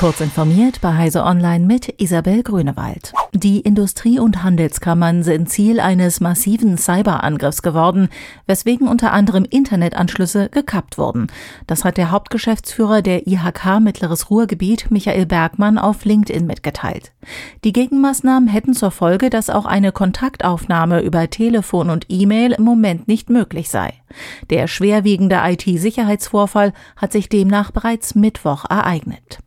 Kurz informiert bei Heise Online mit Isabel Grünewald. Die Industrie- und Handelskammern sind Ziel eines massiven Cyberangriffs geworden, weswegen unter anderem Internetanschlüsse gekappt wurden. Das hat der Hauptgeschäftsführer der IHK Mittleres Ruhrgebiet, Michael Bergmann, auf LinkedIn mitgeteilt. Die Gegenmaßnahmen hätten zur Folge, dass auch eine Kontaktaufnahme über Telefon und E-Mail im Moment nicht möglich sei. Der schwerwiegende IT-Sicherheitsvorfall hat sich demnach bereits Mittwoch ereignet.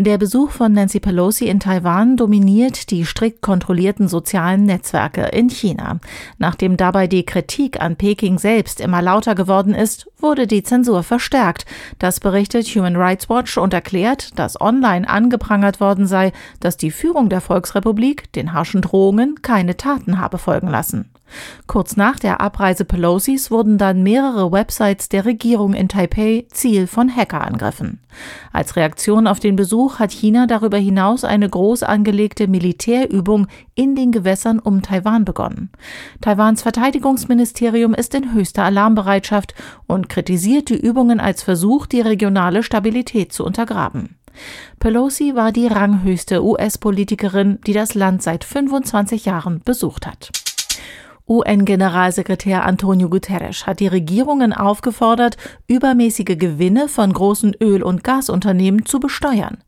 Der Besuch von Nancy Pelosi in Taiwan dominiert die strikt kontrollierten sozialen Netzwerke in China. Nachdem dabei die Kritik an Peking selbst immer lauter geworden ist, wurde die Zensur verstärkt. Das berichtet Human Rights Watch und erklärt, dass online angeprangert worden sei, dass die Führung der Volksrepublik den harschen Drohungen keine Taten habe folgen lassen. Kurz nach der Abreise Pelosis wurden dann mehrere Websites der Regierung in Taipei Ziel von Hackerangriffen. Als Reaktion auf den Besuch hat China darüber hinaus eine groß angelegte Militärübung in den Gewässern um Taiwan begonnen. Taiwans Verteidigungsministerium ist in höchster Alarmbereitschaft und kritisiert die Übungen als Versuch, die regionale Stabilität zu untergraben. Pelosi war die ranghöchste US-Politikerin, die das Land seit 25 Jahren besucht hat. UN-Generalsekretär Antonio Guterres hat die Regierungen aufgefordert, übermäßige Gewinne von großen Öl- und Gasunternehmen zu besteuern.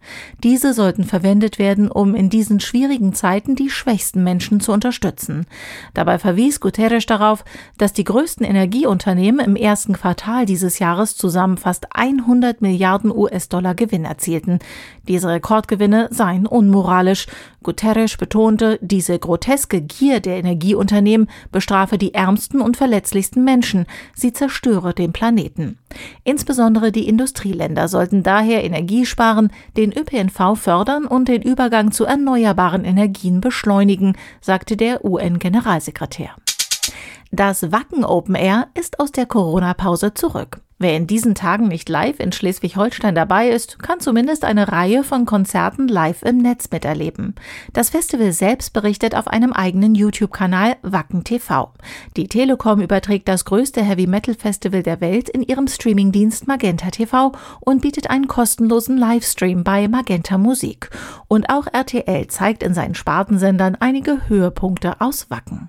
Diese sollten verwendet werden, um in diesen schwierigen Zeiten die schwächsten Menschen zu unterstützen. Dabei verwies Guterres darauf, dass die größten Energieunternehmen im ersten Quartal dieses Jahres zusammen fast 100 Milliarden US-Dollar Gewinn erzielten. Diese Rekordgewinne seien unmoralisch. Guterres betonte, diese groteske Gier der Energieunternehmen bestrafe die ärmsten und verletzlichsten Menschen, sie zerstöre den Planeten. Insbesondere die Industrieländer sollten daher Energie sparen, den ÖPNV fördern und den Übergang zu erneuerbaren Energien beschleunigen, sagte der UN-Generalsekretär. Das Wacken Open Air ist aus der Corona-Pause zurück. Wer in diesen Tagen nicht live in Schleswig-Holstein dabei ist, kann zumindest eine Reihe von Konzerten live im Netz miterleben. Das Festival selbst berichtet auf einem eigenen YouTube-Kanal Wacken TV. Die Telekom überträgt das größte Heavy-Metal-Festival der Welt in ihrem Streamingdienst Magenta TV und bietet einen kostenlosen Livestream bei Magenta Musik. Und auch RTL zeigt in seinen Spartensendern einige Höhepunkte aus Wacken.